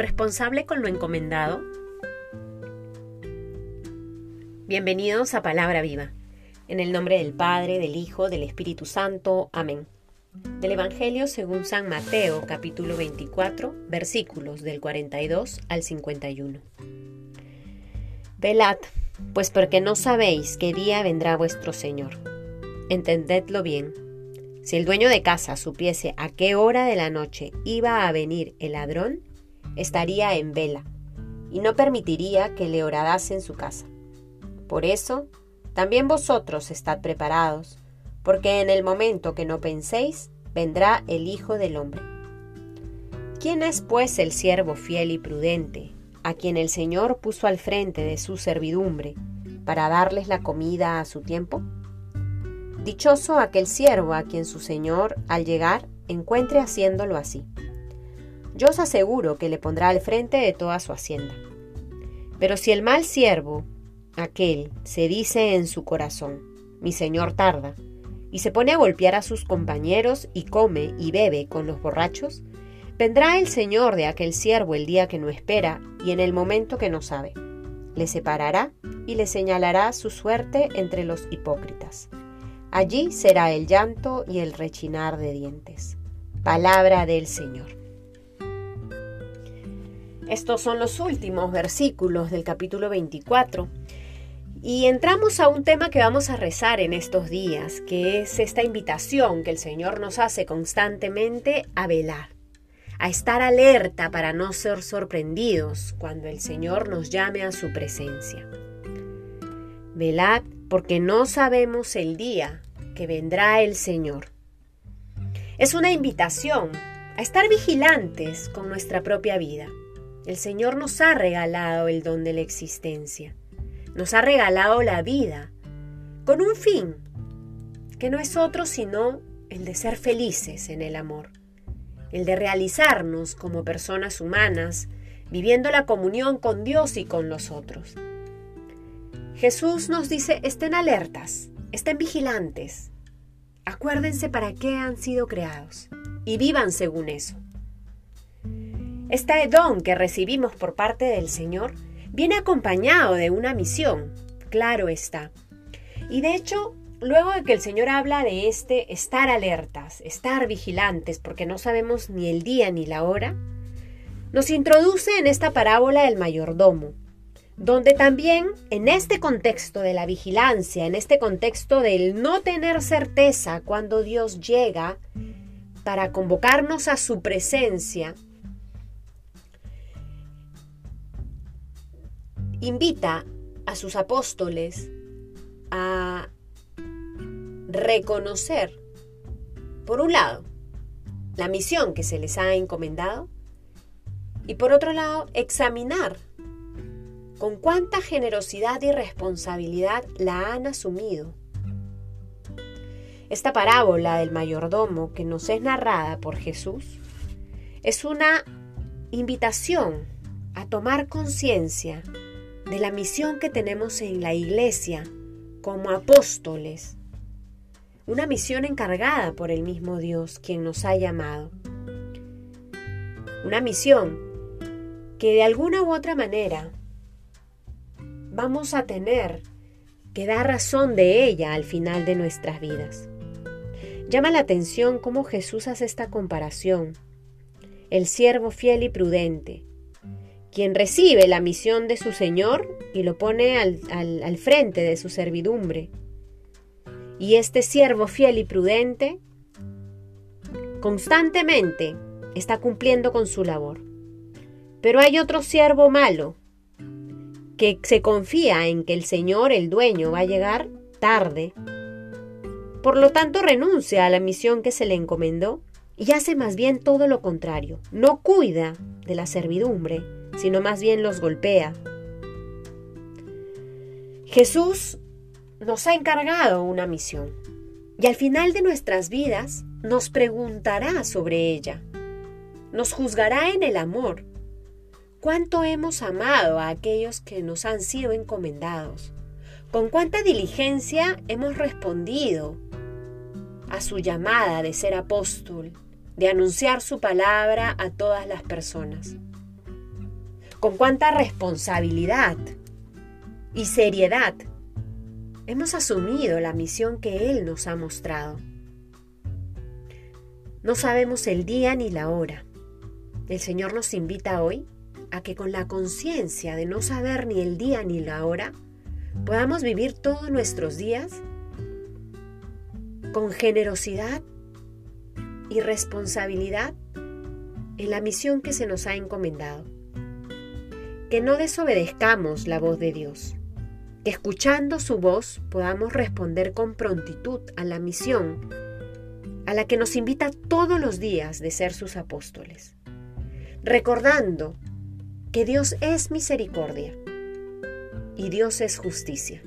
responsable con lo encomendado? Bienvenidos a Palabra Viva. En el nombre del Padre, del Hijo, del Espíritu Santo. Amén. Del Evangelio según San Mateo, capítulo 24, versículos del 42 al 51. Velad, pues porque no sabéis qué día vendrá vuestro Señor. Entendedlo bien. Si el dueño de casa supiese a qué hora de la noche iba a venir el ladrón, estaría en vela y no permitiría que le horadase en su casa. Por eso, también vosotros estad preparados, porque en el momento que no penséis, vendrá el Hijo del Hombre. ¿Quién es pues el siervo fiel y prudente, a quien el Señor puso al frente de su servidumbre, para darles la comida a su tiempo? Dichoso aquel siervo a quien su Señor, al llegar, encuentre haciéndolo así. Yo os aseguro que le pondrá al frente de toda su hacienda. Pero si el mal siervo, aquel, se dice en su corazón, mi Señor tarda, y se pone a golpear a sus compañeros y come y bebe con los borrachos, vendrá el Señor de aquel siervo el día que no espera y en el momento que no sabe. Le separará y le señalará su suerte entre los hipócritas. Allí será el llanto y el rechinar de dientes. Palabra del Señor. Estos son los últimos versículos del capítulo 24 y entramos a un tema que vamos a rezar en estos días, que es esta invitación que el Señor nos hace constantemente a velar, a estar alerta para no ser sorprendidos cuando el Señor nos llame a su presencia. Velad porque no sabemos el día que vendrá el Señor. Es una invitación a estar vigilantes con nuestra propia vida. El Señor nos ha regalado el don de la existencia. Nos ha regalado la vida con un fin que no es otro sino el de ser felices en el amor, el de realizarnos como personas humanas, viviendo la comunión con Dios y con los otros. Jesús nos dice, estén alertas, estén vigilantes, acuérdense para qué han sido creados y vivan según eso. Este don que recibimos por parte del Señor viene acompañado de una misión, claro está. Y de hecho, luego de que el Señor habla de este estar alertas, estar vigilantes, porque no sabemos ni el día ni la hora, nos introduce en esta parábola del mayordomo, donde también en este contexto de la vigilancia, en este contexto del no tener certeza cuando Dios llega para convocarnos a su presencia, invita a sus apóstoles a reconocer, por un lado, la misión que se les ha encomendado y por otro lado, examinar con cuánta generosidad y responsabilidad la han asumido. Esta parábola del mayordomo que nos es narrada por Jesús es una invitación a tomar conciencia de la misión que tenemos en la iglesia como apóstoles, una misión encargada por el mismo Dios quien nos ha llamado, una misión que de alguna u otra manera vamos a tener que dar razón de ella al final de nuestras vidas. Llama la atención cómo Jesús hace esta comparación. El siervo fiel y prudente, quien recibe la misión de su Señor y lo pone al, al frente de su servidumbre. Y este siervo fiel y prudente constantemente está cumpliendo con su labor. Pero hay otro siervo malo que se confía en que el Señor, el dueño, va a llegar tarde. Por lo tanto, renuncia a la misión que se le encomendó y hace más bien todo lo contrario. No cuida de la servidumbre, sino más bien los golpea. Jesús nos ha encargado una misión y al final de nuestras vidas nos preguntará sobre ella. Nos juzgará en el amor cuánto hemos amado a aquellos que nos han sido encomendados, con cuánta diligencia hemos respondido a su llamada de ser apóstol, de anunciar su palabra a todas las personas. Con cuánta responsabilidad y seriedad hemos asumido la misión que Él nos ha mostrado. No sabemos el día ni la hora. El Señor nos invita hoy a que con la conciencia de no saber ni el día ni la hora, podamos vivir todos nuestros días con generosidad y responsabilidad en la misión que se nos ha encomendado. Que no desobedezcamos la voz de Dios, que escuchando su voz podamos responder con prontitud a la misión a la que nos invita todos los días de ser sus apóstoles, recordando que Dios es misericordia y Dios es justicia.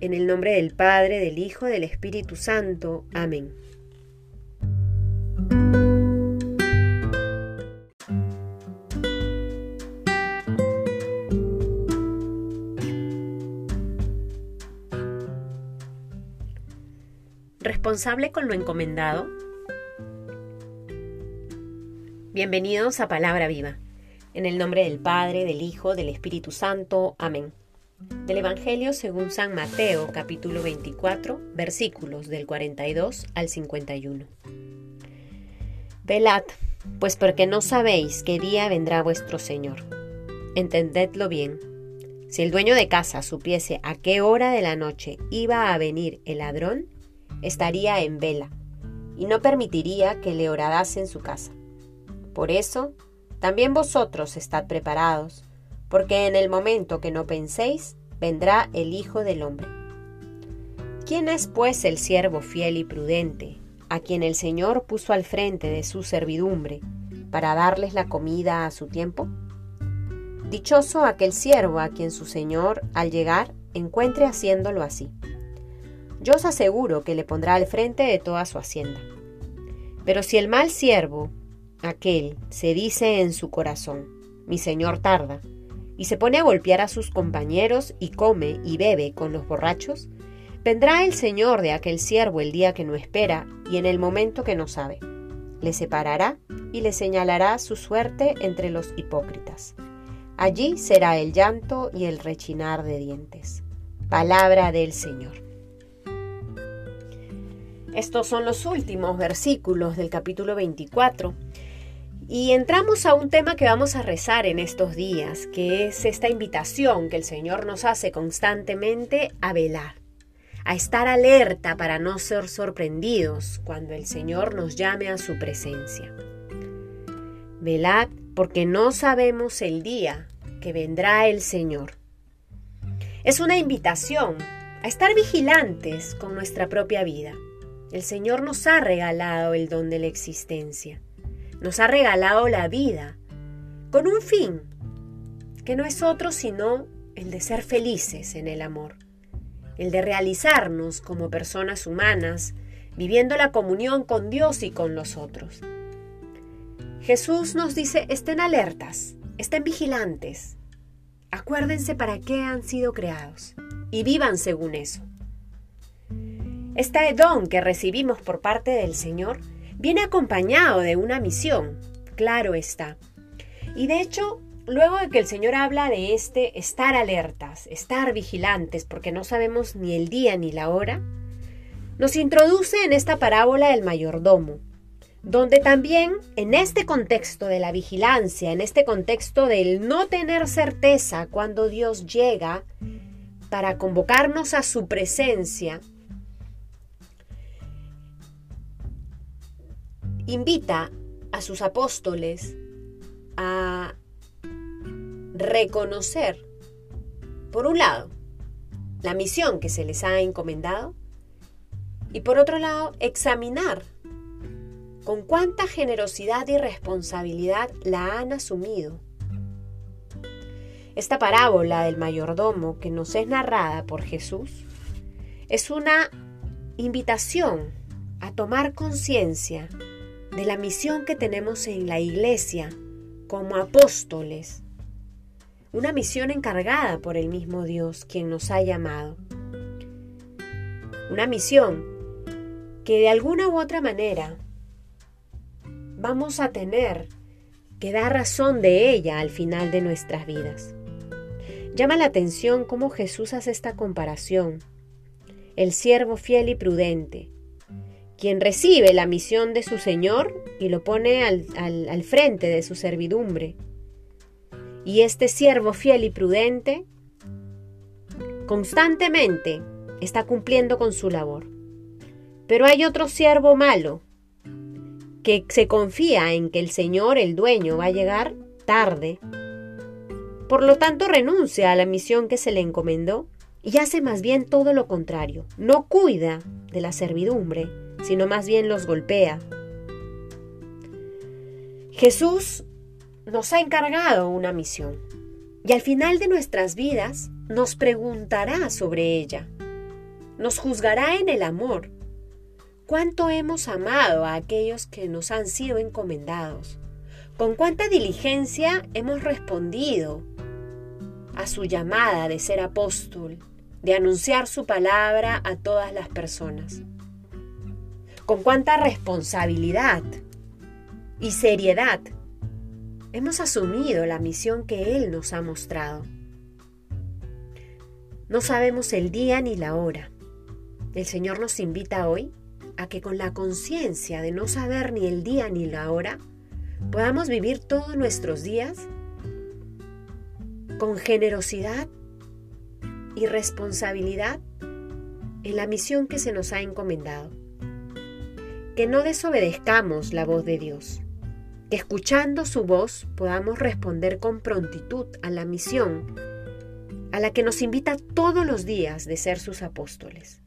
En el nombre del Padre, del Hijo, del Espíritu Santo. Amén. Responsable con lo encomendado? Bienvenidos a Palabra Viva. En el nombre del Padre, del Hijo, del Espíritu Santo. Amén. Del Evangelio según San Mateo, capítulo 24, versículos del 42 al 51. Velad, pues porque no sabéis qué día vendrá vuestro Señor. Entendedlo bien. Si el dueño de casa supiese a qué hora de la noche iba a venir el ladrón, estaría en vela y no permitiría que le horadase en su casa. Por eso, también vosotros estad preparados, porque en el momento que no penséis, vendrá el Hijo del Hombre. ¿Quién es pues el siervo fiel y prudente, a quien el Señor puso al frente de su servidumbre, para darles la comida a su tiempo? Dichoso aquel siervo a quien su Señor, al llegar, encuentre haciéndolo así. Yo os aseguro que le pondrá al frente de toda su hacienda. Pero si el mal siervo, aquel, se dice en su corazón, mi señor tarda, y se pone a golpear a sus compañeros y come y bebe con los borrachos, vendrá el señor de aquel siervo el día que no espera y en el momento que no sabe. Le separará y le señalará su suerte entre los hipócritas. Allí será el llanto y el rechinar de dientes. Palabra del Señor. Estos son los últimos versículos del capítulo 24. Y entramos a un tema que vamos a rezar en estos días, que es esta invitación que el Señor nos hace constantemente a velar, a estar alerta para no ser sorprendidos cuando el Señor nos llame a su presencia. Velad porque no sabemos el día que vendrá el Señor. Es una invitación a estar vigilantes con nuestra propia vida el Señor nos ha regalado el don de la existencia, nos ha regalado la vida, con un fin, que no es otro sino el de ser felices en el amor, el de realizarnos como personas humanas, viviendo la comunión con Dios y con los otros. Jesús nos dice, estén alertas, estén vigilantes, acuérdense para qué han sido creados y vivan según eso. Este don que recibimos por parte del Señor viene acompañado de una misión, claro está. Y de hecho, luego de que el Señor habla de este estar alertas, estar vigilantes, porque no sabemos ni el día ni la hora, nos introduce en esta parábola del mayordomo, donde también en este contexto de la vigilancia, en este contexto del no tener certeza cuando Dios llega para convocarnos a su presencia, invita a sus apóstoles a reconocer, por un lado, la misión que se les ha encomendado y por otro lado, examinar con cuánta generosidad y responsabilidad la han asumido. Esta parábola del mayordomo que nos es narrada por Jesús es una invitación a tomar conciencia de la misión que tenemos en la iglesia como apóstoles. Una misión encargada por el mismo Dios, quien nos ha llamado. Una misión que de alguna u otra manera vamos a tener que da razón de ella al final de nuestras vidas. Llama la atención cómo Jesús hace esta comparación. El siervo fiel y prudente, quien recibe la misión de su Señor y lo pone al, al frente de su servidumbre. Y este siervo fiel y prudente constantemente está cumpliendo con su labor. Pero hay otro siervo malo que se confía en que el Señor, el dueño, va a llegar tarde por lo tanto, renuncia a la misión que se le encomendó y hace más bien todo lo contrario. No cuida de la servidumbre, sino más bien los golpea. Jesús nos ha encargado una misión y al final de nuestras vidas nos preguntará sobre ella. Nos juzgará en el amor. ¿Cuánto hemos amado a aquellos que nos han sido encomendados? ¿Con cuánta diligencia hemos respondido a su llamada de ser apóstol, de anunciar su palabra a todas las personas. Con cuánta responsabilidad y seriedad hemos asumido la misión que Él nos ha mostrado. No sabemos el día ni la hora. El Señor nos invita hoy a que con la conciencia de no saber ni el día ni la hora, podamos vivir todos nuestros días con generosidad y responsabilidad en la misión que se nos ha encomendado. Que no desobedezcamos la voz de Dios, que escuchando su voz podamos responder con prontitud a la misión a la que nos invita todos los días de ser sus apóstoles,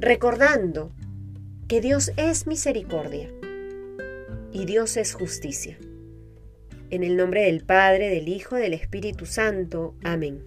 recordando que Dios es misericordia y Dios es justicia. En el nombre del Padre, del Hijo, del Espíritu Santo. Amén.